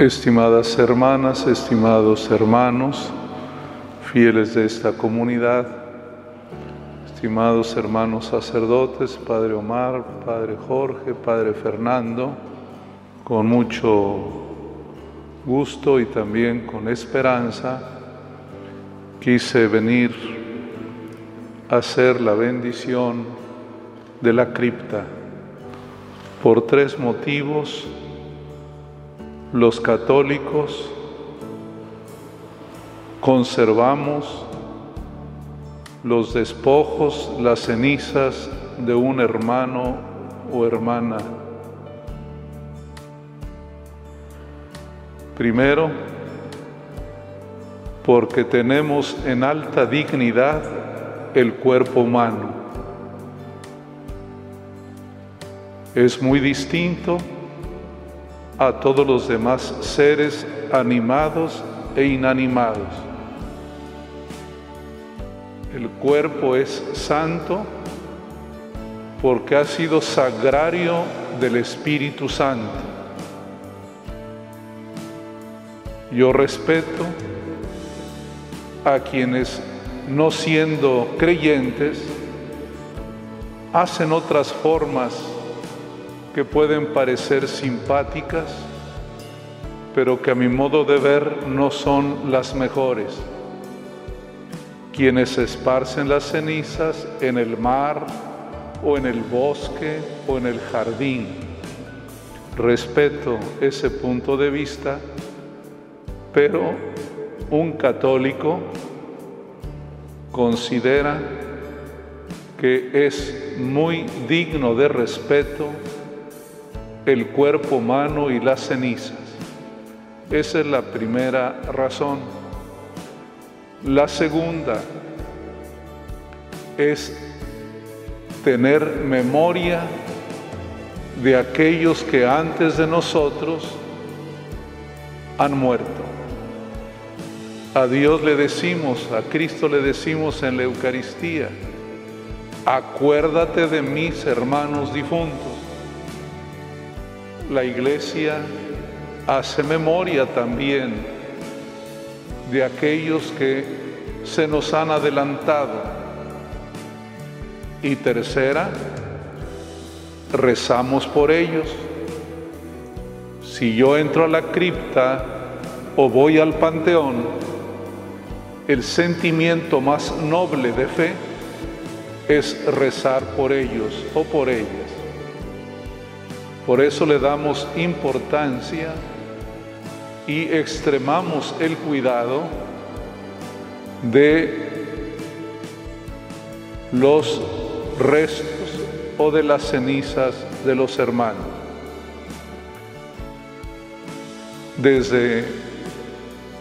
Estimadas hermanas, estimados hermanos, fieles de esta comunidad, estimados hermanos sacerdotes, Padre Omar, Padre Jorge, Padre Fernando, con mucho gusto y también con esperanza, quise venir a hacer la bendición de la cripta por tres motivos. Los católicos conservamos los despojos, las cenizas de un hermano o hermana. Primero, porque tenemos en alta dignidad el cuerpo humano. Es muy distinto a todos los demás seres animados e inanimados. El cuerpo es santo porque ha sido sagrario del Espíritu Santo. Yo respeto a quienes, no siendo creyentes, hacen otras formas que pueden parecer simpáticas, pero que a mi modo de ver no son las mejores. Quienes esparcen las cenizas en el mar o en el bosque o en el jardín. Respeto ese punto de vista, pero un católico considera que es muy digno de respeto el cuerpo humano y las cenizas. Esa es la primera razón. La segunda es tener memoria de aquellos que antes de nosotros han muerto. A Dios le decimos, a Cristo le decimos en la Eucaristía, acuérdate de mis hermanos difuntos la iglesia hace memoria también de aquellos que se nos han adelantado. Y tercera, rezamos por ellos. Si yo entro a la cripta o voy al panteón, el sentimiento más noble de fe es rezar por ellos o por ellas. Por eso le damos importancia y extremamos el cuidado de los restos o de las cenizas de los hermanos. Desde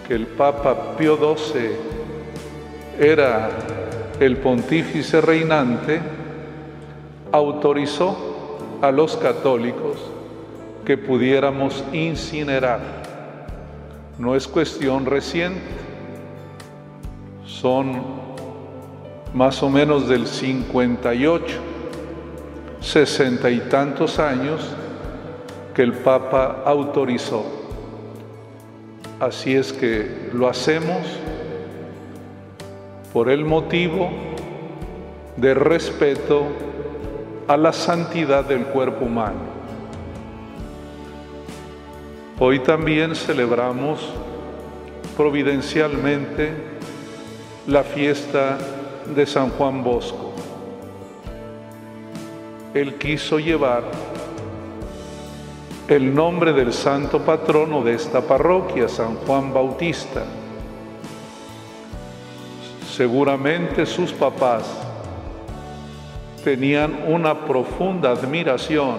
que el Papa Pío XII era el pontífice reinante, autorizó a los católicos que pudiéramos incinerar. No es cuestión reciente, son más o menos del 58, sesenta y tantos años que el Papa autorizó. Así es que lo hacemos por el motivo de respeto a la santidad del cuerpo humano. Hoy también celebramos providencialmente la fiesta de San Juan Bosco. Él quiso llevar el nombre del santo patrono de esta parroquia, San Juan Bautista. Seguramente sus papás tenían una profunda admiración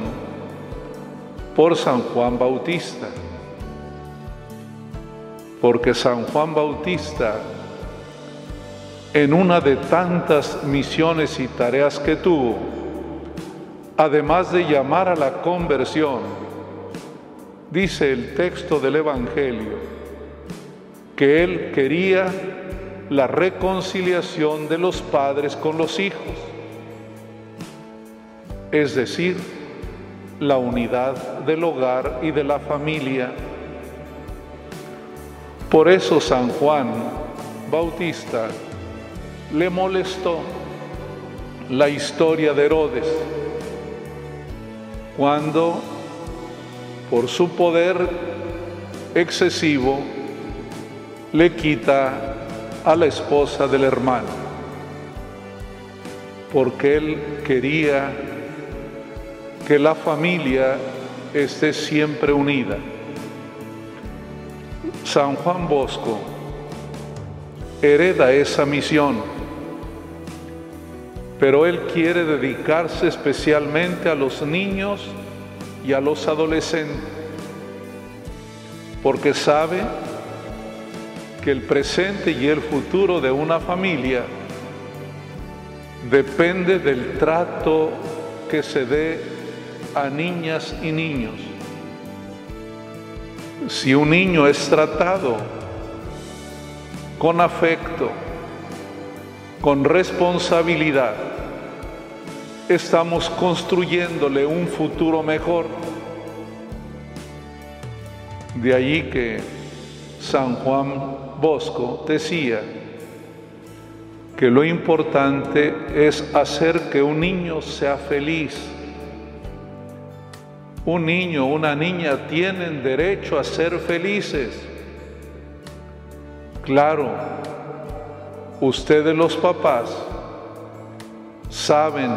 por San Juan Bautista, porque San Juan Bautista, en una de tantas misiones y tareas que tuvo, además de llamar a la conversión, dice el texto del Evangelio, que él quería la reconciliación de los padres con los hijos es decir, la unidad del hogar y de la familia, Por eso San Juan Bautista le molestó la historia de Herodes, cuando por su poder excesivo le quita a la esposa del hermano, porque él quería que la familia esté siempre unida. San Juan Bosco hereda esa misión, pero él quiere dedicarse especialmente a los niños y a los adolescentes, porque sabe que el presente y el futuro de una familia depende del trato que se dé a niñas y niños. Si un niño es tratado con afecto, con responsabilidad, estamos construyéndole un futuro mejor. De allí que San Juan Bosco decía que lo importante es hacer que un niño sea feliz. Un niño, una niña tienen derecho a ser felices. Claro, ustedes los papás saben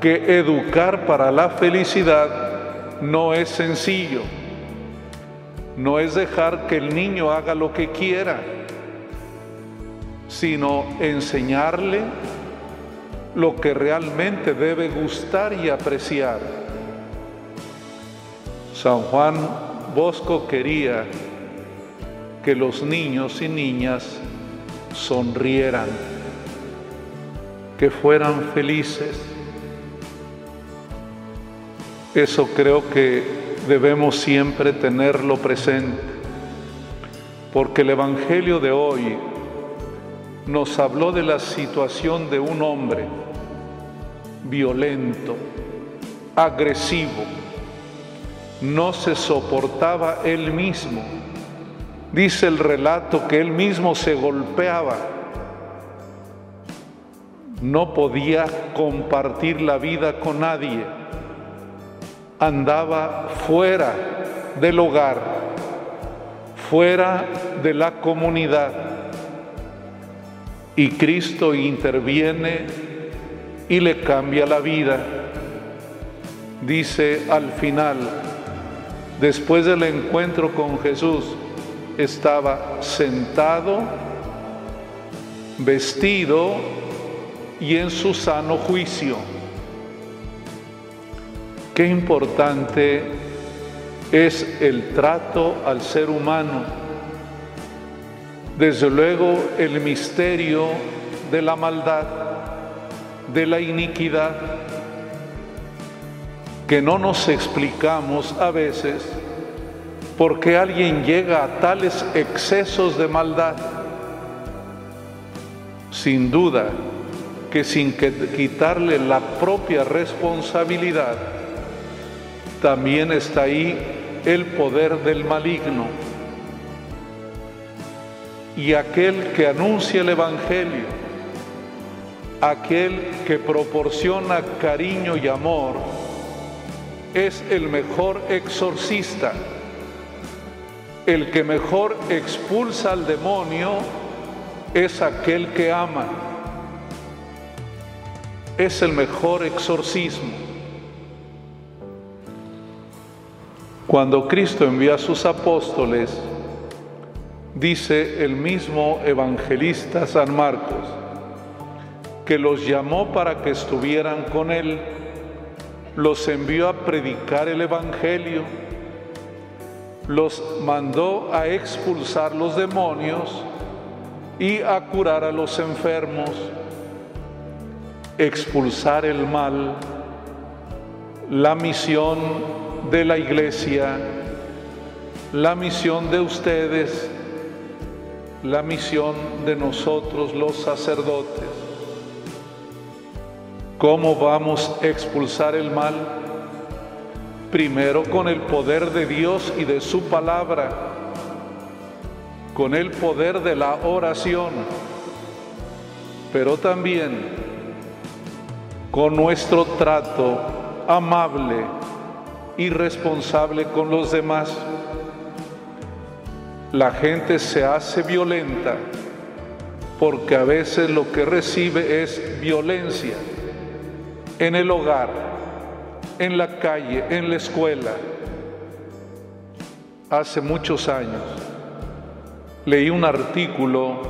que educar para la felicidad no es sencillo. No es dejar que el niño haga lo que quiera, sino enseñarle lo que realmente debe gustar y apreciar. San Juan Bosco quería que los niños y niñas sonrieran, que fueran felices. Eso creo que debemos siempre tenerlo presente, porque el Evangelio de hoy nos habló de la situación de un hombre violento, agresivo, no se soportaba él mismo Dice el relato que él mismo se golpeaba. No podía compartir la vida con nadie. Andaba fuera del hogar, fuera de la comunidad. Y Cristo interviene y le cambia la vida. Dice al final, después del encuentro con Jesús, estaba sentado, vestido y en su sano juicio. Qué importante es el trato al ser humano. Desde luego el misterio de la maldad, de la iniquidad, que no nos explicamos a veces ¿Por qué alguien llega a tales excesos de maldad? Sin duda que sin quitarle la propia responsabilidad, también está ahí el poder del maligno. Y aquel que anuncia el Evangelio, aquel que proporciona cariño y amor, es el mejor exorcista el que mejor expulsa al demonio es aquel que ama. Es el mejor exorcismo. Cuando Cristo envía a sus apóstoles, dice el mismo evangelista San Marcos, que los llamó para que estuvieran con él, los envió a predicar el Evangelio los mandó a expulsar los demonios y a curar a los enfermos, expulsar el mal, la misión de la iglesia, la misión de ustedes, la misión de nosotros los sacerdotes. ¿Cómo vamos a expulsar el mal? primero con el poder de Dios y de su palabra, con el poder de la oración, pero también con nuestro trato amable y responsable con los demás. La gente se hace violenta porque a veces lo que recibe es violencia en el hogar, en la calle, en la escuela. Hace muchos años leí un artículo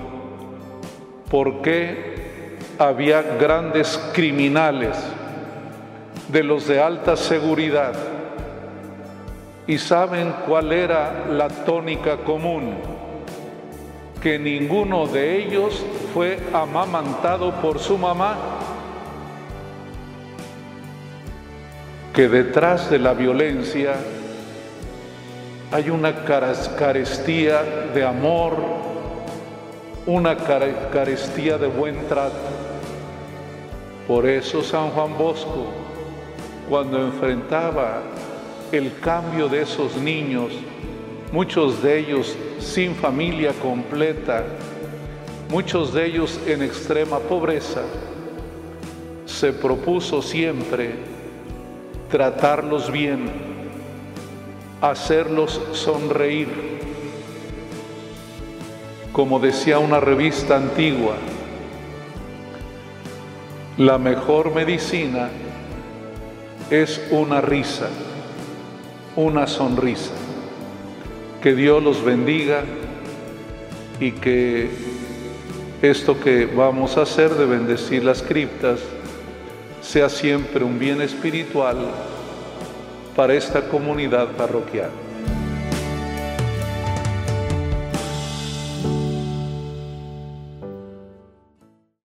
por qué había grandes criminales de los de alta seguridad y saben cuál era la tónica común, que ninguno de ellos fue amamantado por su mamá, que detrás de la violencia hay una carestía de amor, una carestía de buen trato. Por eso San Juan Bosco, cuando enfrentaba el cambio de esos niños, muchos de ellos sin familia completa, muchos de ellos en extrema pobreza, se propuso siempre tratarlos bien, hacerlos sonreír. Como decía una revista antigua, la mejor medicina es una risa, una sonrisa. Que Dios los bendiga y que esto que vamos a hacer de bendecir las criptas sea siempre un bien espiritual para esta comunidad parroquial.